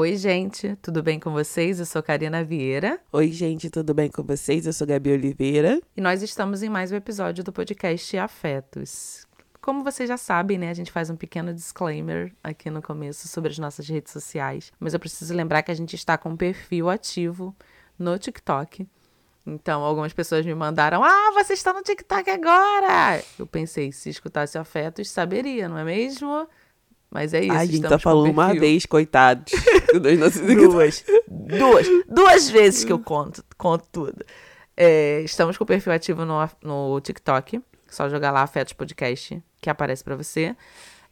Oi, gente, tudo bem com vocês? Eu sou Karina Vieira. Oi, gente, tudo bem com vocês? Eu sou Gabi Oliveira. E nós estamos em mais um episódio do podcast Afetos. Como vocês já sabem, né, a gente faz um pequeno disclaimer aqui no começo sobre as nossas redes sociais, mas eu preciso lembrar que a gente está com um perfil ativo no TikTok. Então, algumas pessoas me mandaram: Ah, você está no TikTok agora! Eu pensei, se escutasse afetos, saberia, não é mesmo? Mas é isso. A gente tá falando uma vez, coitados. duas. Duas. Duas vezes que eu conto, conto tudo. É, estamos com o perfil ativo no, no TikTok. Só jogar lá Afetos Podcast, que aparece para você.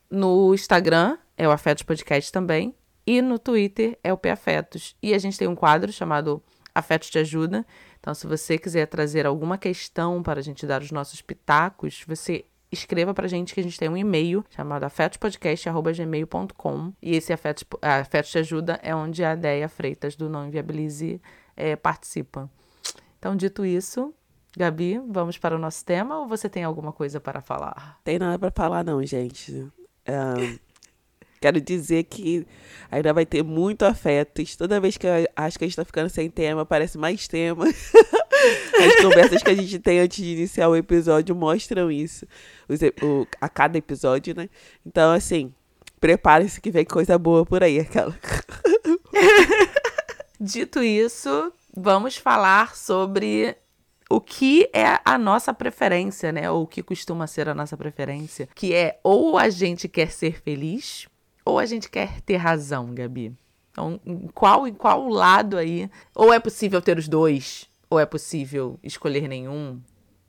No Instagram é o Afetos Podcast também. E no Twitter é o P Afetos. E a gente tem um quadro chamado Afetos Te Ajuda. Então, se você quiser trazer alguma questão para a gente dar os nossos pitacos, você escreva pra gente que a gente tem um e-mail chamado afetospodcast.gmail.com e esse Afetos, Afetos Te Ajuda é onde a Deia Freitas do Não Inviabilize é, participa. Então, dito isso, Gabi, vamos para o nosso tema ou você tem alguma coisa para falar? Tem nada para falar não, gente. quero dizer que ainda vai ter muito afetos. Toda vez que eu acho que a gente tá ficando sem tema, aparece mais tema. As conversas que a gente tem antes de iniciar o episódio mostram isso. A cada episódio, né? Então, assim, prepare-se que vem coisa boa por aí, aquela. Dito isso, vamos falar sobre o que é a nossa preferência, né? Ou o que costuma ser a nossa preferência, que é ou a gente quer ser feliz ou a gente quer ter razão, Gabi. Então, em qual em qual lado aí? Ou é possível ter os dois? Ou é possível escolher nenhum?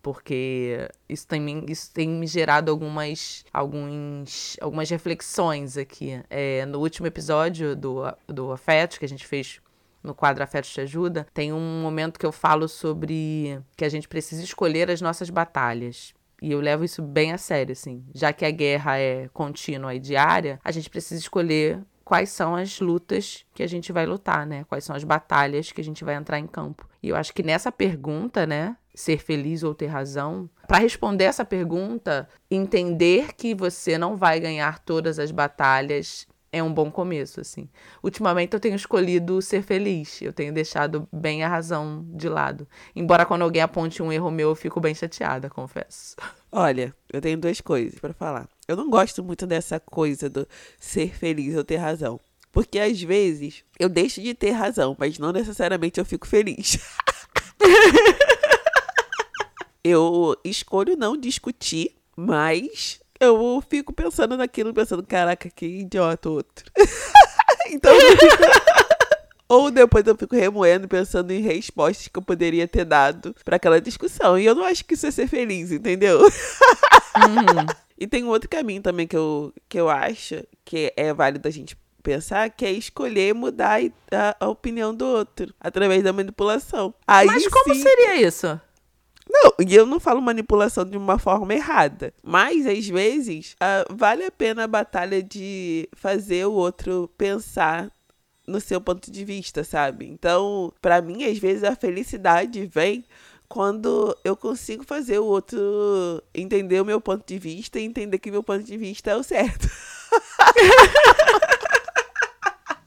Porque isso tem, isso tem me gerado algumas, alguns, algumas reflexões aqui. É, no último episódio do, do Afetos, que a gente fez no quadro Afetos Te Ajuda, tem um momento que eu falo sobre que a gente precisa escolher as nossas batalhas. E eu levo isso bem a sério, assim. Já que a guerra é contínua e diária, a gente precisa escolher quais são as lutas que a gente vai lutar, né? Quais são as batalhas que a gente vai entrar em campo. E eu acho que nessa pergunta, né, ser feliz ou ter razão, para responder essa pergunta, entender que você não vai ganhar todas as batalhas é um bom começo, assim. Ultimamente eu tenho escolhido ser feliz, eu tenho deixado bem a razão de lado. Embora quando alguém aponte um erro meu, eu fico bem chateada, confesso. Olha, eu tenho duas coisas para falar. Eu não gosto muito dessa coisa do ser feliz ou ter razão. Porque às vezes eu deixo de ter razão, mas não necessariamente eu fico feliz. eu escolho não discutir, mas eu fico pensando naquilo, pensando, caraca, que idiota outro. então eu. Ou depois eu fico remoendo, pensando em respostas que eu poderia ter dado para aquela discussão. E eu não acho que isso é ser feliz, entendeu? Uhum. E tem um outro caminho também que eu, que eu acho que é válido a gente pensar, que é escolher mudar a, a opinião do outro através da manipulação. Aí, Mas como sim, seria isso? Não, e eu não falo manipulação de uma forma errada. Mas, às vezes, uh, vale a pena a batalha de fazer o outro pensar no seu ponto de vista, sabe? Então, para mim, às vezes, a felicidade vem quando eu consigo fazer o outro entender o meu ponto de vista e entender que meu ponto de vista é o certo.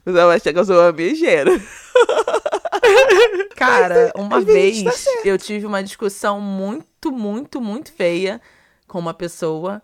Você vai achar que eu sou uma megera. Cara, uma vez tá eu tive uma discussão muito, muito, muito feia com uma pessoa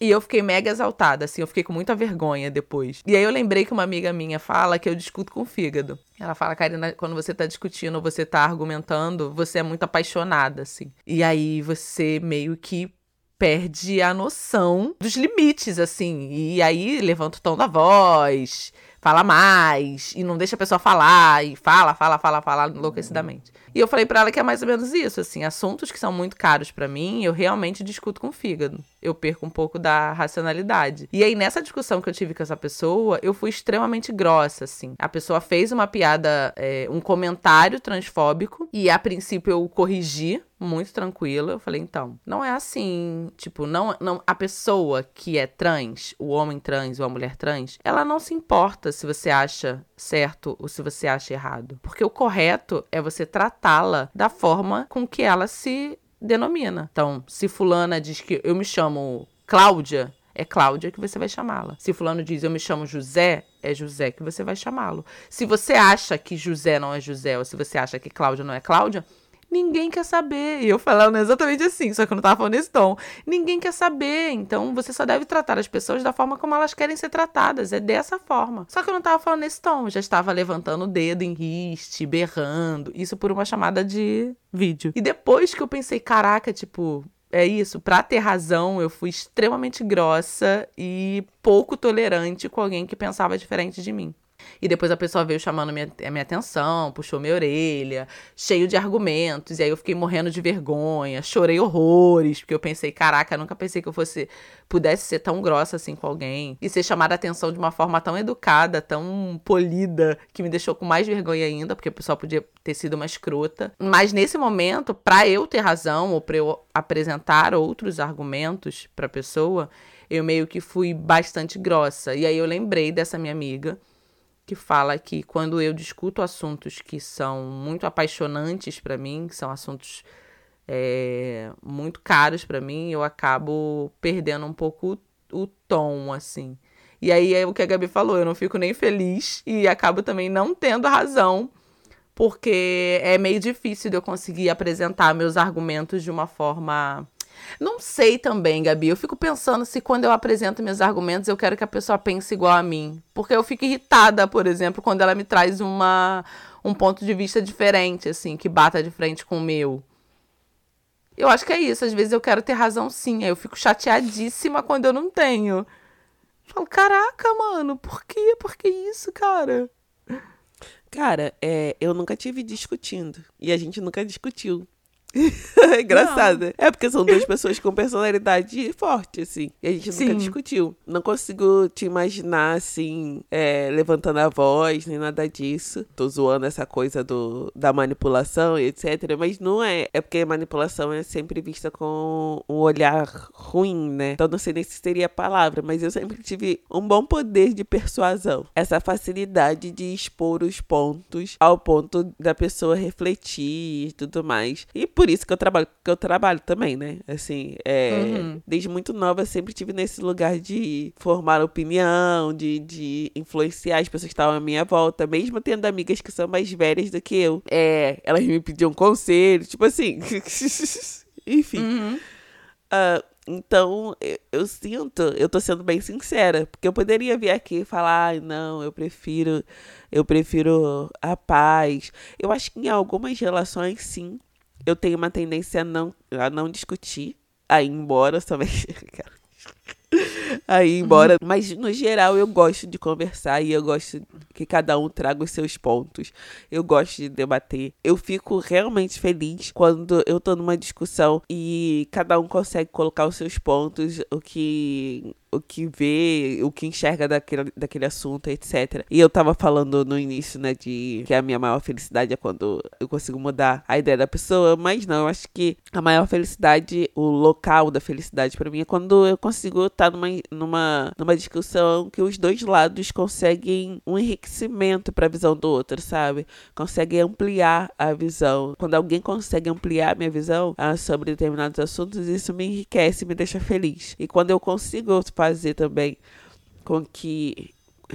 e eu fiquei mega exaltada, assim, eu fiquei com muita vergonha depois. E aí eu lembrei que uma amiga minha fala que eu discuto com o fígado. Ela fala, Karina, quando você tá discutindo, você tá argumentando, você é muito apaixonada, assim. E aí você meio que perde a noção dos limites, assim. E aí levanta o tom da voz, fala mais, e não deixa a pessoa falar, e fala, fala, fala, fala enlouquecidamente. E eu falei para ela que é mais ou menos isso, assim, assuntos que são muito caros para mim, eu realmente discuto com o fígado. Eu perco um pouco da racionalidade. E aí nessa discussão que eu tive com essa pessoa, eu fui extremamente grossa, assim. A pessoa fez uma piada, é, um comentário transfóbico, e a princípio eu corrigi muito tranquila. Eu falei, então, não é assim. Tipo, não, não a pessoa que é trans, o homem trans ou a mulher trans, ela não se importa se você acha certo ou se você acha errado. Porque o correto é você tratá-la da forma com que ela se denomina. Então, se fulana diz que eu me chamo Cláudia, é Cláudia que você vai chamá-la. Se fulano diz eu me chamo José, é José que você vai chamá-lo. Se você acha que José não é José, ou se você acha que Cláudia não é Cláudia, Ninguém quer saber. E eu falando exatamente assim, só que eu não tava falando nesse tom. Ninguém quer saber. Então você só deve tratar as pessoas da forma como elas querem ser tratadas. É dessa forma. Só que eu não tava falando nesse tom. Eu já estava levantando o dedo em riste, berrando. Isso por uma chamada de vídeo. E depois que eu pensei, caraca, tipo, é isso, pra ter razão, eu fui extremamente grossa e pouco tolerante com alguém que pensava diferente de mim. E depois a pessoa veio chamando minha, a minha atenção, puxou minha orelha, cheio de argumentos. E aí eu fiquei morrendo de vergonha, chorei horrores, porque eu pensei, caraca, nunca pensei que eu fosse pudesse ser tão grossa assim com alguém e ser chamada a atenção de uma forma tão educada, tão polida, que me deixou com mais vergonha ainda, porque o pessoal podia ter sido uma escrota. Mas nesse momento, para eu ter razão ou para eu apresentar outros argumentos para a pessoa, eu meio que fui bastante grossa. E aí eu lembrei dessa minha amiga que fala que quando eu discuto assuntos que são muito apaixonantes para mim, que são assuntos é, muito caros para mim, eu acabo perdendo um pouco o, tom, assim. E aí é o que a Gabi falou, eu não fico nem feliz e acabo também não tendo razão, porque é meio difícil de eu conseguir apresentar meus argumentos de uma forma não sei também, Gabi. Eu fico pensando se quando eu apresento meus argumentos eu quero que a pessoa pense igual a mim. Porque eu fico irritada, por exemplo, quando ela me traz uma, um ponto de vista diferente, assim, que bata de frente com o meu. Eu acho que é isso. Às vezes eu quero ter razão sim. Aí eu fico chateadíssima quando eu não tenho. Eu falo, caraca, mano, por quê? Por que isso, cara? Cara, é, eu nunca tive discutindo. E a gente nunca discutiu. é engraçado. Não. É porque são duas pessoas com personalidade forte, assim. E a gente Sim. nunca discutiu. Não consigo te imaginar, assim, é, levantando a voz, nem nada disso. Tô zoando essa coisa do, da manipulação e etc. Mas não é. É porque manipulação é sempre vista com um olhar ruim, né? Então não sei nem se seria a palavra, mas eu sempre tive um bom poder de persuasão. Essa facilidade de expor os pontos ao ponto da pessoa refletir e tudo mais. E por isso que eu trabalho, que eu trabalho também, né? Assim, é, uhum. desde muito nova eu sempre tive nesse lugar de formar opinião, de, de influenciar as pessoas que estavam à minha volta, mesmo tendo amigas que são mais velhas do que eu. É, elas me pediam conselho, tipo assim. Enfim. Uhum. Uh, então, eu, eu, sinto, eu tô sendo bem sincera, porque eu poderia vir aqui e falar, ah, não, eu prefiro, eu prefiro a paz. Eu acho que em algumas relações, sim, eu tenho uma tendência a não, a não discutir, a ir embora também. aí embora. Uhum. Mas no geral eu gosto de conversar e eu gosto que cada um traga os seus pontos. Eu gosto de debater. Eu fico realmente feliz quando eu tô numa discussão e cada um consegue colocar os seus pontos, o que o que vê, o que enxerga daquele, daquele assunto, etc. E eu tava falando no início, né, de que a minha maior felicidade é quando eu consigo mudar a ideia da pessoa, mas não, eu acho que a maior felicidade, o local da felicidade para mim é quando eu consigo estar numa, numa, numa discussão que os dois lados conseguem um enriquecimento para a visão do outro, sabe? Conseguem ampliar a visão. Quando alguém consegue ampliar minha visão ah, sobre determinados assuntos, isso me enriquece, me deixa feliz. E quando eu consigo fazer também com que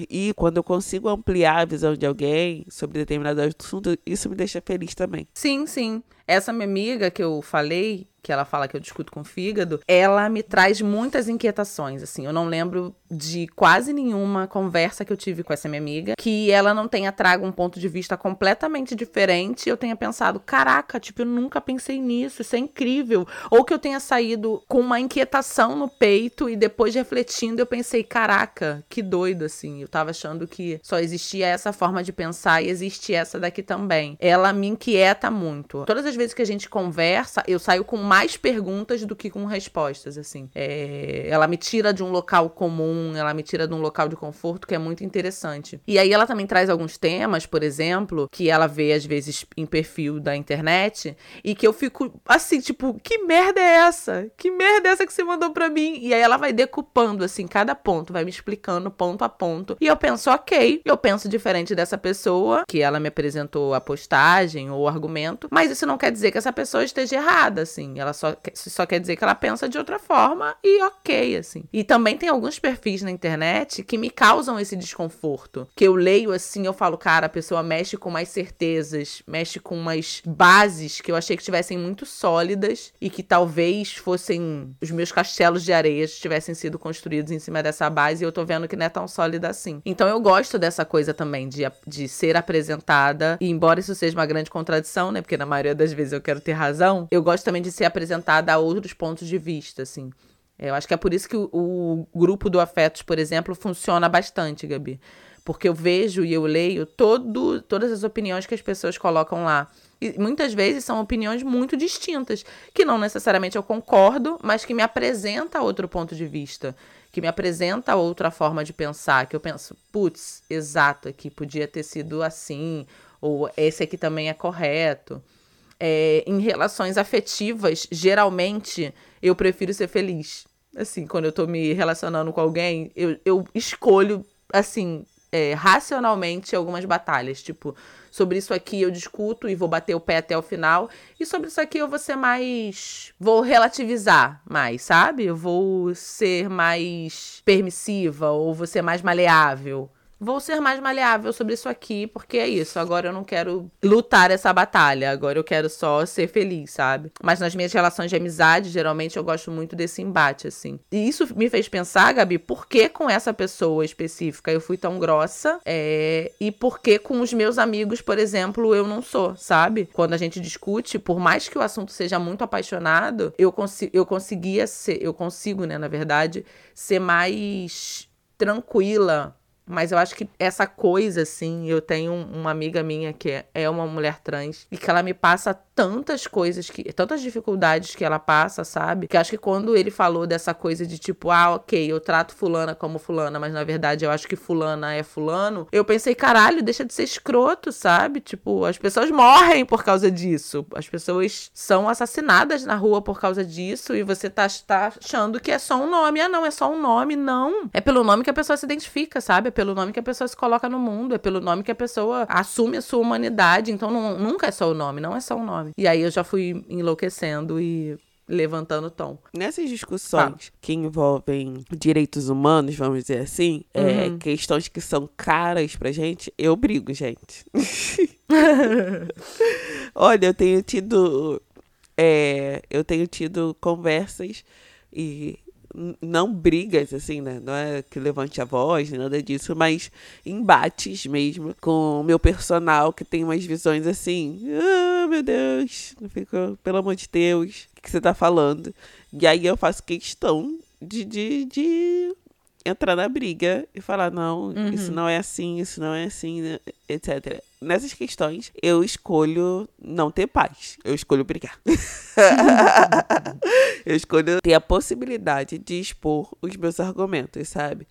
e quando eu consigo ampliar a visão de alguém sobre determinado assunto, isso me deixa feliz também. Sim, sim. Essa minha amiga que eu falei, que ela fala que eu discuto com o fígado, ela me traz muitas inquietações, assim. Eu não lembro de quase nenhuma conversa que eu tive com essa minha amiga que ela não tenha trago um ponto de vista completamente diferente eu tenha pensado, caraca, tipo, eu nunca pensei nisso, isso é incrível. Ou que eu tenha saído com uma inquietação no peito e depois refletindo eu pensei, caraca, que doido, assim. Eu tava achando que só existia essa forma de pensar e existe essa daqui também. Ela me inquieta muito. Todas as vezes que a gente conversa, eu saio com mais perguntas do que com respostas, assim. É, ela me tira de um local comum, ela me tira de um local de conforto que é muito interessante. E aí ela também traz alguns temas, por exemplo, que ela vê às vezes em perfil da internet e que eu fico assim, tipo, que merda é essa? Que merda é essa que você mandou pra mim? E aí ela vai decupando, assim, cada ponto, vai me explicando ponto a ponto. E eu penso, ok, eu penso diferente dessa pessoa, que ela me apresentou a postagem ou o argumento, mas isso não quer dizer que essa pessoa esteja errada, assim. Ela só, só quer dizer que ela pensa de outra forma e ok, assim. E também tem alguns perfis na internet que me causam esse desconforto. Que eu leio assim, eu falo, cara, a pessoa mexe com mais certezas, mexe com umas bases que eu achei que tivessem muito sólidas e que talvez fossem os meus castelos de areia tivessem sido construídos em cima dessa base e eu tô vendo que não é tão sólida assim. Então eu gosto dessa coisa também de, de ser apresentada, e embora isso seja uma grande contradição, né? Porque na maioria das vezes eu quero ter razão, eu gosto também de ser apresentada a outros pontos de vista, assim. Eu acho que é por isso que o, o grupo do Afetos, por exemplo, funciona bastante, Gabi. Porque eu vejo e eu leio todo, todas as opiniões que as pessoas colocam lá. E muitas vezes são opiniões muito distintas, que não necessariamente eu concordo, mas que me apresenta outro ponto de vista, que me apresenta outra forma de pensar, que eu penso, putz, exato, aqui podia ter sido assim, ou esse aqui também é correto. É, em relações afetivas, geralmente eu prefiro ser feliz. Assim, quando eu tô me relacionando com alguém, eu, eu escolho, assim, é, racionalmente algumas batalhas. Tipo, sobre isso aqui eu discuto e vou bater o pé até o final. E sobre isso aqui eu vou ser mais. Vou relativizar mais, sabe? Eu vou ser mais permissiva ou vou ser mais maleável vou ser mais maleável sobre isso aqui, porque é isso. Agora eu não quero lutar essa batalha. Agora eu quero só ser feliz, sabe? Mas nas minhas relações de amizade, geralmente eu gosto muito desse embate, assim. E isso me fez pensar, Gabi, por que com essa pessoa específica eu fui tão grossa? É... E por que com os meus amigos, por exemplo, eu não sou, sabe? Quando a gente discute, por mais que o assunto seja muito apaixonado, eu, consi eu conseguia ser, eu consigo, né, na verdade, ser mais tranquila mas eu acho que essa coisa, assim, eu tenho uma amiga minha que é uma mulher trans e que ela me passa tantas coisas, que tantas dificuldades que ela passa, sabe? Que acho que quando ele falou dessa coisa de tipo, ah, ok, eu trato fulana como fulana, mas na verdade eu acho que fulana é fulano, eu pensei, caralho, deixa de ser escroto, sabe? Tipo, as pessoas morrem por causa disso. As pessoas são assassinadas na rua por causa disso e você tá, tá achando que é só um nome. Ah, não, é só um nome. Não. É pelo nome que a pessoa se identifica, sabe? Pelo nome que a pessoa se coloca no mundo, é pelo nome que a pessoa assume a sua humanidade. Então não, nunca é só o nome, não é só o nome. E aí eu já fui enlouquecendo e levantando o tom. Nessas discussões ah. que envolvem direitos humanos, vamos dizer assim, é, uhum. é, questões que são caras pra gente, eu brigo, gente. Olha, eu tenho tido. É, eu tenho tido conversas e não brigas, assim, né? Não é que levante a voz, nada disso, mas embates mesmo com o meu personal que tem umas visões assim. Ah, meu Deus, eu fico, pelo amor de Deus, o que, que você tá falando? E aí eu faço questão de, de, de entrar na briga e falar: não, uhum. isso não é assim, isso não é assim, né, etc. Nessas questões, eu escolho não ter paz. Eu escolho brigar. eu escolho ter a possibilidade de expor os meus argumentos, sabe?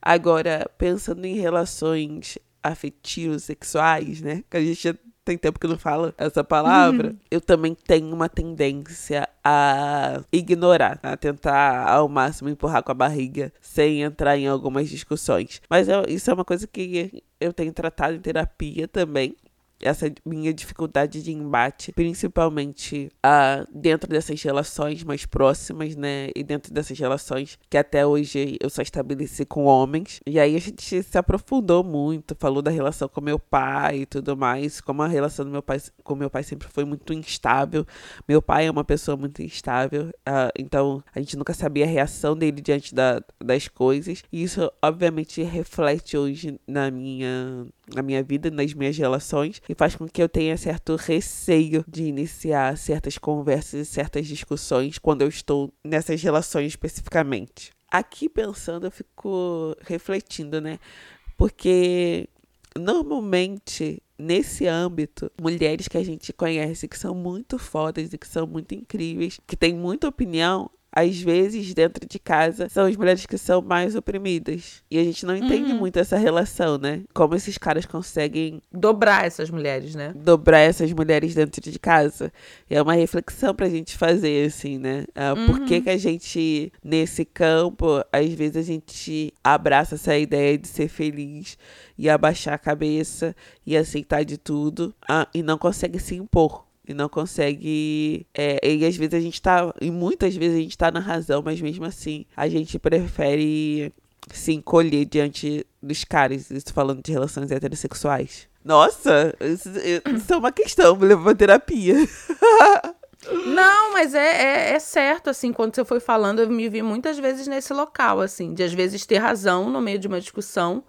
Agora, pensando em relações afetivos, sexuais, né? Que a gente tem tempo que não fala essa palavra, uhum. eu também tenho uma tendência a ignorar, a tentar ao máximo empurrar com a barriga sem entrar em algumas discussões. Mas eu, isso é uma coisa que eu tenho tratado em terapia também essa minha dificuldade de embate, principalmente uh, dentro dessas relações mais próximas, né? E dentro dessas relações que até hoje eu só estabeleci com homens. E aí a gente se aprofundou muito, falou da relação com meu pai e tudo mais, como a relação do meu pai com meu pai sempre foi muito instável. Meu pai é uma pessoa muito instável, uh, então a gente nunca sabia a reação dele diante da, das coisas. E isso, obviamente, reflete hoje na minha na minha vida, nas minhas relações, e faz com que eu tenha certo receio de iniciar certas conversas e certas discussões quando eu estou nessas relações especificamente. Aqui pensando, eu fico refletindo, né? Porque normalmente nesse âmbito, mulheres que a gente conhece que são muito fodas e que são muito incríveis, que têm muita opinião, às vezes, dentro de casa, são as mulheres que são mais oprimidas. E a gente não entende uhum. muito essa relação, né? Como esses caras conseguem. Dobrar essas mulheres, né? Dobrar essas mulheres dentro de casa. E é uma reflexão pra gente fazer, assim, né? Ah, uhum. Por que, que a gente, nesse campo, às vezes a gente abraça essa ideia de ser feliz e abaixar a cabeça e aceitar de tudo ah, e não consegue se impor E não consegue. É, e às vezes a gente tá. E muitas vezes a gente tá na razão, mas mesmo assim a gente prefere se encolher diante dos caras. Isso falando de relações heterossexuais. Nossa, isso, isso é uma questão, me levou a terapia. Não, mas é, é, é, certo, assim, quando você foi falando, eu me vi muitas vezes nesse local, assim, de às vezes ter razão no meio de uma discussão,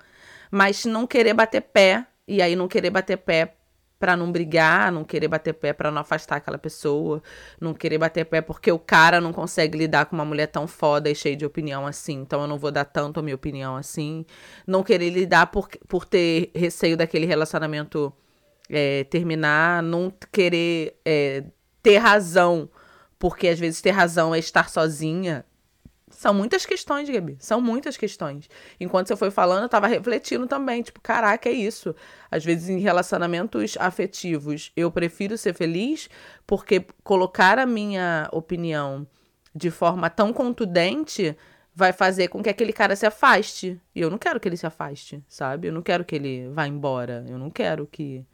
mas não querer bater pé, e aí não querer bater pé para não brigar, não querer bater pé para não afastar aquela pessoa, não querer bater pé porque o cara não consegue lidar com uma mulher tão foda e cheia de opinião assim, então eu não vou dar tanto a minha opinião assim, não querer lidar por, por ter receio daquele relacionamento é, terminar, não querer é, ter razão, porque às vezes ter razão é estar sozinha. São muitas questões, Gabi. São muitas questões. Enquanto você foi falando, eu tava refletindo também. Tipo, caraca, é isso. Às vezes, em relacionamentos afetivos, eu prefiro ser feliz porque colocar a minha opinião de forma tão contundente vai fazer com que aquele cara se afaste. E eu não quero que ele se afaste, sabe? Eu não quero que ele vá embora. Eu não quero que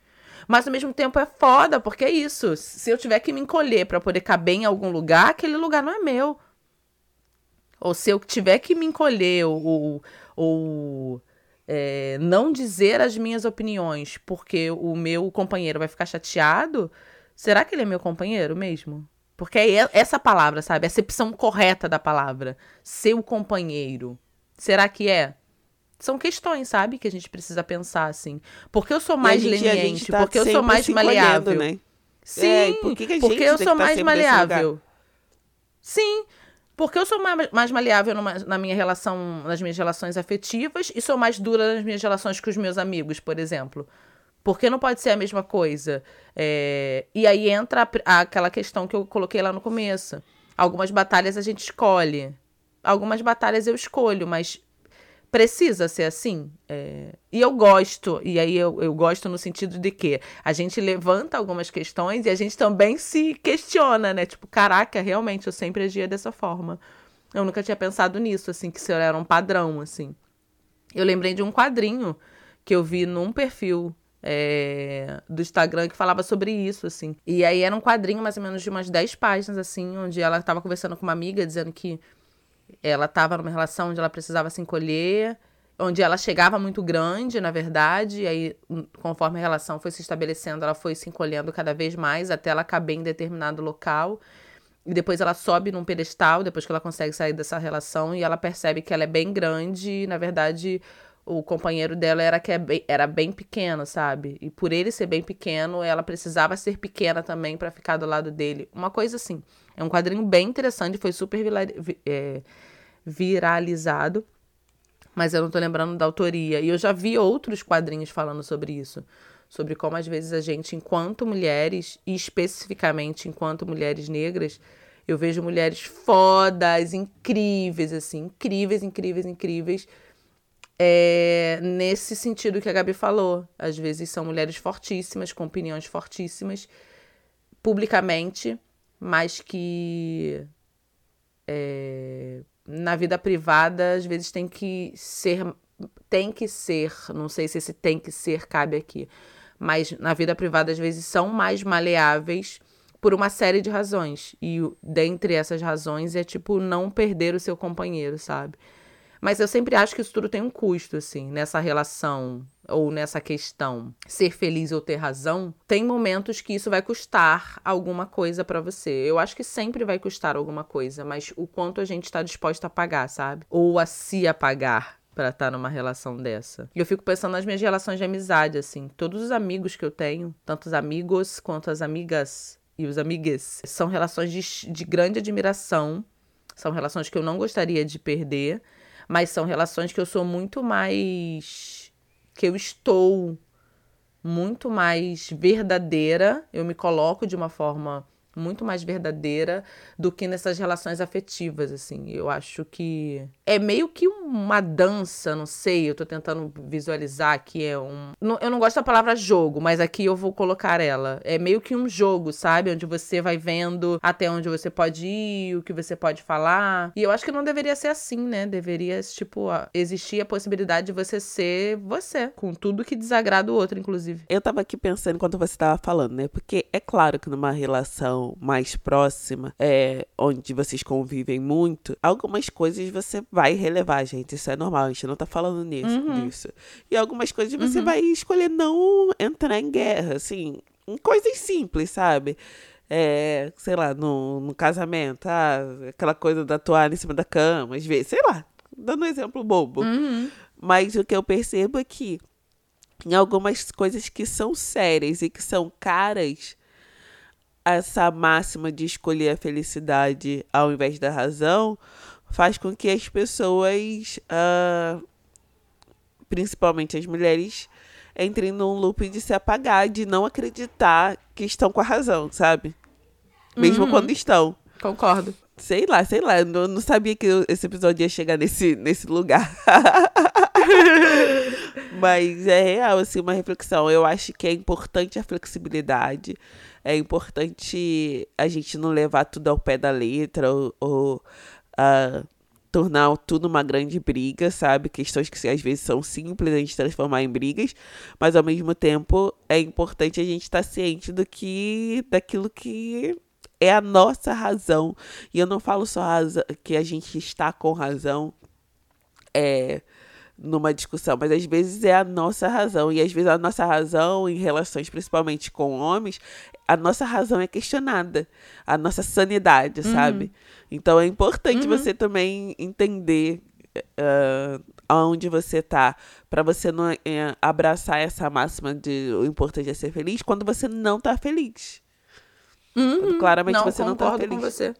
mas ao mesmo tempo é foda, porque é isso. Se eu tiver que me encolher para poder caber em algum lugar, aquele lugar não é meu. Ou se eu tiver que me encolher ou, ou, é, não dizer as minhas opiniões porque o meu companheiro vai ficar chateado, será que ele é meu companheiro mesmo? Porque é essa palavra, sabe? A acepção correta da palavra. Seu companheiro. Será que é? são questões, sabe? Que a gente precisa pensar, assim. Porque eu sou mais gente, leniente, tá porque eu sou mais maleável. Né? Sim, é, por que que porque eu sou tá mais maleável. Sim, porque eu sou mais, maleável numa, na minha relação, nas minhas relações afetivas e sou mais dura nas minhas relações com os meus amigos, por exemplo. Porque não pode ser a mesma coisa. É... E aí entra a, aquela questão que eu coloquei lá no começo. Algumas batalhas a gente escolhe. Algumas batalhas eu escolho, mas precisa ser assim. É... E eu gosto, e aí eu, eu gosto no sentido de que a gente levanta algumas questões e a gente também se questiona, né? Tipo, caraca, realmente eu sempre agia dessa forma. Eu nunca tinha pensado nisso, assim, que isso era um padrão, assim. Eu lembrei de um quadrinho que eu vi num perfil é, do Instagram que falava sobre isso, assim. E aí era um quadrinho mais ou menos de umas 10 páginas, assim, onde ela estava conversando com uma amiga dizendo que ela estava numa relação onde ela precisava se encolher, onde ela chegava muito grande, na verdade, e aí, conforme a relação foi se estabelecendo, ela foi se encolhendo cada vez mais até ela caber em determinado local. E depois ela sobe num pedestal, depois que ela consegue sair dessa relação, e ela percebe que ela é bem grande, e na verdade o companheiro dela era que é era bem pequeno, sabe? E por ele ser bem pequeno, ela precisava ser pequena também para ficar do lado dele. Uma coisa assim. É um quadrinho bem interessante, foi super é, viralizado, mas eu não tô lembrando da autoria. E eu já vi outros quadrinhos falando sobre isso. Sobre como às vezes a gente, enquanto mulheres, e especificamente enquanto mulheres negras, eu vejo mulheres fodas, incríveis, assim, incríveis, incríveis, incríveis é, nesse sentido que a Gabi falou. Às vezes são mulheres fortíssimas, com opiniões fortíssimas, publicamente, mas que é, na vida privada às vezes tem que ser. Tem que ser, não sei se esse tem que ser cabe aqui, mas na vida privada às vezes são mais maleáveis por uma série de razões. E dentre essas razões é tipo não perder o seu companheiro, sabe? Mas eu sempre acho que isso tudo tem um custo, assim, nessa relação ou nessa questão. Ser feliz ou ter razão, tem momentos que isso vai custar alguma coisa para você. Eu acho que sempre vai custar alguma coisa, mas o quanto a gente está disposto a pagar, sabe? Ou a se apagar para estar tá numa relação dessa. E eu fico pensando nas minhas relações de amizade, assim. Todos os amigos que eu tenho, tanto os amigos quanto as amigas e os amigues, são relações de, de grande admiração. São relações que eu não gostaria de perder mas são relações que eu sou muito mais. que eu estou muito mais verdadeira, eu me coloco de uma forma muito mais verdadeira do que nessas relações afetivas, assim. Eu acho que é meio que uma dança, não sei, eu tô tentando visualizar que é um. Eu não gosto da palavra jogo, mas aqui eu vou colocar ela. É meio que um jogo, sabe? Onde você vai vendo até onde você pode ir, o que você pode falar. E eu acho que não deveria ser assim, né? Deveria, tipo, existir a possibilidade de você ser você, com tudo que desagrada o outro, inclusive. Eu tava aqui pensando enquanto você tava falando, né? Porque é claro que numa relação mais próxima, é, onde vocês convivem muito, algumas coisas você vai relevar, gente. Isso é normal, a gente não tá falando nisso, uhum. disso. E algumas coisas você uhum. vai escolher não entrar em guerra, assim, em coisas simples, sabe? É, sei lá, no, no casamento, ah, aquela coisa da toalha em cima da cama, às vezes, sei lá, dando um exemplo bobo. Uhum. Mas o que eu percebo é que em algumas coisas que são sérias e que são caras, essa máxima de escolher a felicidade ao invés da razão faz com que as pessoas, uh, principalmente as mulheres, entrem num loop de se apagar, de não acreditar que estão com a razão, sabe? Mesmo uhum. quando estão. Concordo. Sei lá, sei lá. Eu não sabia que esse episódio ia chegar nesse, nesse lugar. Mas é real, assim, uma reflexão. Eu acho que é importante a flexibilidade. É importante a gente não levar tudo ao pé da letra ou, ou uh, tornar tudo uma grande briga, sabe? Questões que às vezes são simples a gente transformar em brigas, mas ao mesmo tempo é importante a gente estar ciente do que daquilo que é a nossa razão. E eu não falo só que a gente está com razão é, numa discussão, mas às vezes é a nossa razão. E às vezes a nossa razão, em relações principalmente com homens, a nossa razão é questionada. A nossa sanidade, uhum. sabe? Então é importante uhum. você também entender uh, aonde você está para você não uh, abraçar essa máxima de o importante é ser feliz quando você não está feliz. Uhum. Claramente não, você não tá feliz. com você.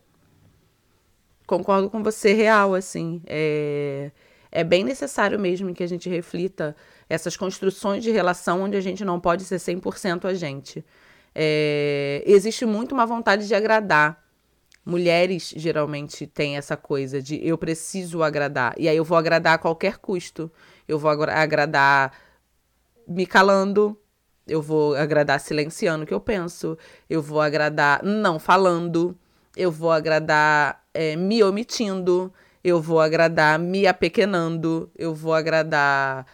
Concordo com você, real, assim. É, é bem necessário mesmo que a gente reflita essas construções de relação onde a gente não pode ser 100% a gente. É, existe muito uma vontade de agradar. Mulheres geralmente têm essa coisa de eu preciso agradar. E aí eu vou agradar a qualquer custo. Eu vou agradar me calando, eu vou agradar silenciando o que eu penso. Eu vou agradar não falando. Eu vou agradar é, me omitindo. Eu vou agradar me apequenando. Eu vou agradar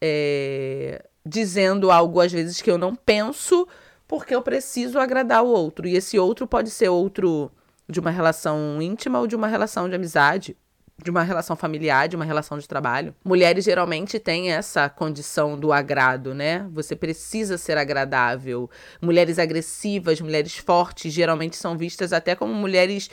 é, dizendo algo às vezes que eu não penso, porque eu preciso agradar o outro. E esse outro pode ser outro de uma relação íntima ou de uma relação de amizade de uma relação familiar, de uma relação de trabalho. Mulheres geralmente têm essa condição do agrado, né? Você precisa ser agradável. Mulheres agressivas, mulheres fortes, geralmente são vistas até como mulheres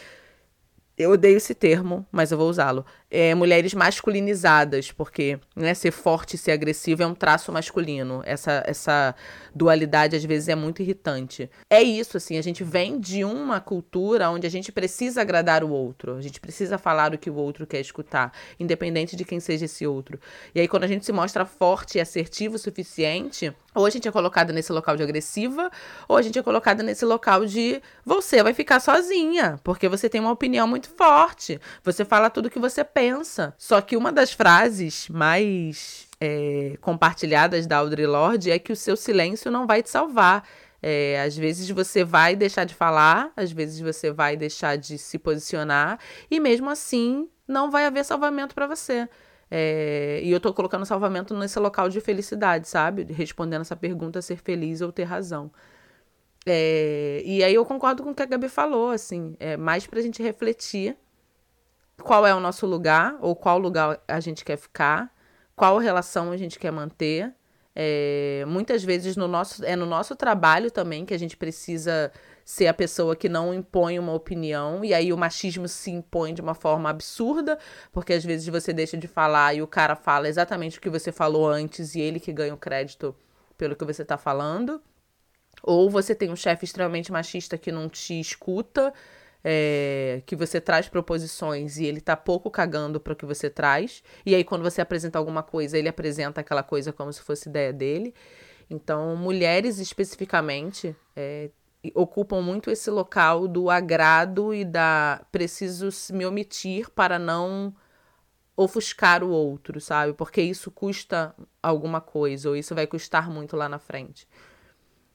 eu odeio esse termo, mas eu vou usá-lo. É, mulheres masculinizadas, porque né, ser forte e ser agressivo é um traço masculino. Essa, essa dualidade às vezes é muito irritante. É isso, assim, a gente vem de uma cultura onde a gente precisa agradar o outro, a gente precisa falar o que o outro quer escutar, independente de quem seja esse outro. E aí, quando a gente se mostra forte e assertivo o suficiente, ou a gente é colocada nesse local de agressiva, ou a gente é colocada nesse local de você vai ficar sozinha, porque você tem uma opinião muito forte. Você fala tudo que você pensa. Só que uma das frases mais é, compartilhadas da Audre Lorde é que o seu silêncio não vai te salvar. É, às vezes você vai deixar de falar, às vezes você vai deixar de se posicionar, e mesmo assim não vai haver salvamento para você. É, e eu tô colocando salvamento nesse local de felicidade, sabe? Respondendo essa pergunta, ser feliz ou ter razão. É, e aí eu concordo com o que a Gabi falou, assim, é mais pra gente refletir qual é o nosso lugar, ou qual lugar a gente quer ficar, qual relação a gente quer manter. É, muitas vezes no nosso, é no nosso trabalho também que a gente precisa ser a pessoa que não impõe uma opinião, e aí o machismo se impõe de uma forma absurda, porque às vezes você deixa de falar e o cara fala exatamente o que você falou antes e ele que ganha o crédito pelo que você está falando. Ou você tem um chefe extremamente machista que não te escuta, é, que você traz proposições e ele tá pouco cagando para o que você traz. E aí, quando você apresenta alguma coisa, ele apresenta aquela coisa como se fosse ideia dele. Então, mulheres especificamente, é, ocupam muito esse local do agrado e da preciso me omitir para não ofuscar o outro, sabe? Porque isso custa alguma coisa, ou isso vai custar muito lá na frente.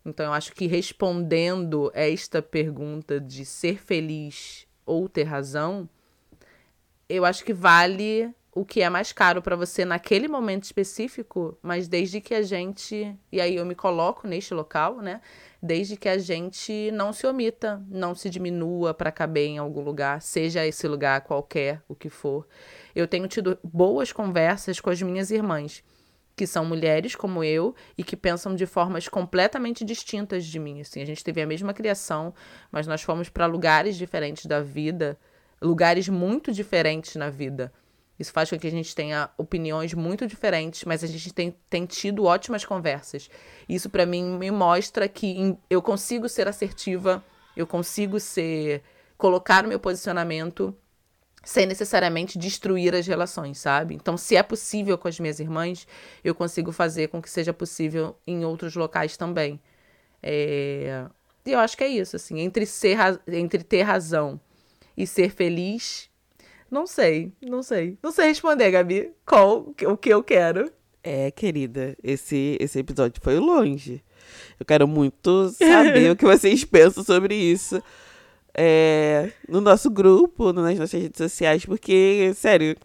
Então eu acho que respondendo esta pergunta de ser feliz ou ter razão, eu acho que vale o que é mais caro para você naquele momento específico, mas desde que a gente, e aí eu me coloco neste local, né? Desde que a gente não se omita, não se diminua para caber em algum lugar, seja esse lugar qualquer, o que for. Eu tenho tido boas conversas com as minhas irmãs, que são mulheres como eu e que pensam de formas completamente distintas de mim. Assim, a gente teve a mesma criação, mas nós fomos para lugares diferentes da vida, lugares muito diferentes na vida. Isso faz com que a gente tenha opiniões muito diferentes, mas a gente tem, tem tido ótimas conversas. Isso, para mim, me mostra que eu consigo ser assertiva, eu consigo ser. colocar o meu posicionamento sem necessariamente destruir as relações, sabe? Então, se é possível com as minhas irmãs, eu consigo fazer com que seja possível em outros locais também. É... E eu acho que é isso, assim, entre, ser, entre ter razão e ser feliz, não sei, não sei. Não sei responder, Gabi, qual o que eu quero. É, querida, esse, esse episódio foi longe. Eu quero muito saber o que vocês pensam sobre isso. É, no nosso grupo, nas nossas redes sociais, porque, sério,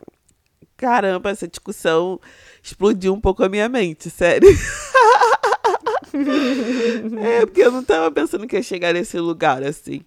caramba, essa discussão explodiu um pouco a minha mente, sério. é, porque eu não tava pensando que ia chegar nesse lugar assim.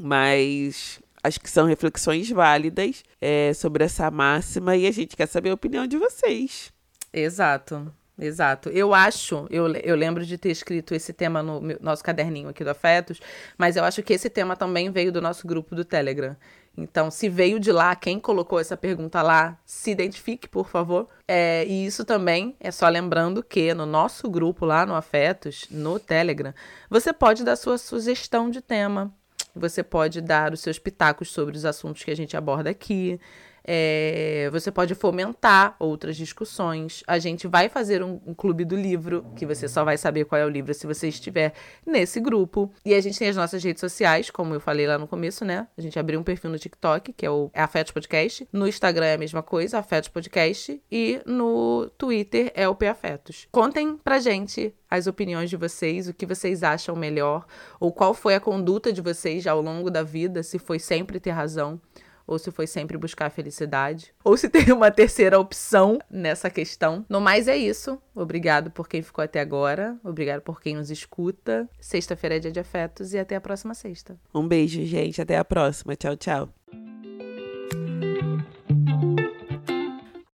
Mas acho que são reflexões válidas é, sobre essa máxima e a gente quer saber a opinião de vocês. Exato. Exato. Eu acho, eu, eu lembro de ter escrito esse tema no meu, nosso caderninho aqui do Afetos, mas eu acho que esse tema também veio do nosso grupo do Telegram. Então, se veio de lá, quem colocou essa pergunta lá, se identifique, por favor. É, e isso também é só lembrando que no nosso grupo lá no Afetos, no Telegram, você pode dar sua sugestão de tema. Você pode dar os seus pitacos sobre os assuntos que a gente aborda aqui. É, você pode fomentar outras discussões. A gente vai fazer um, um, clube do livro, que você só vai saber qual é o livro se você estiver nesse grupo. E a gente tem as nossas redes sociais, como eu falei lá no começo, né? A gente abriu um perfil no TikTok, que é o é Afetos Podcast. No Instagram é a mesma coisa, Afetos Podcast. E no Twitter é o P Afetos. Contem pra gente as opiniões de vocês, o que vocês acham melhor, ou qual foi a conduta de vocês ao longo da vida, se foi sempre ter razão ou se foi sempre buscar a felicidade, ou se tem uma terceira opção nessa questão. No mais é isso. Obrigado por quem ficou até agora, obrigado por quem nos escuta. Sexta-feira é dia de afetos e até a próxima sexta. Um beijo, gente, até a próxima. Tchau, tchau.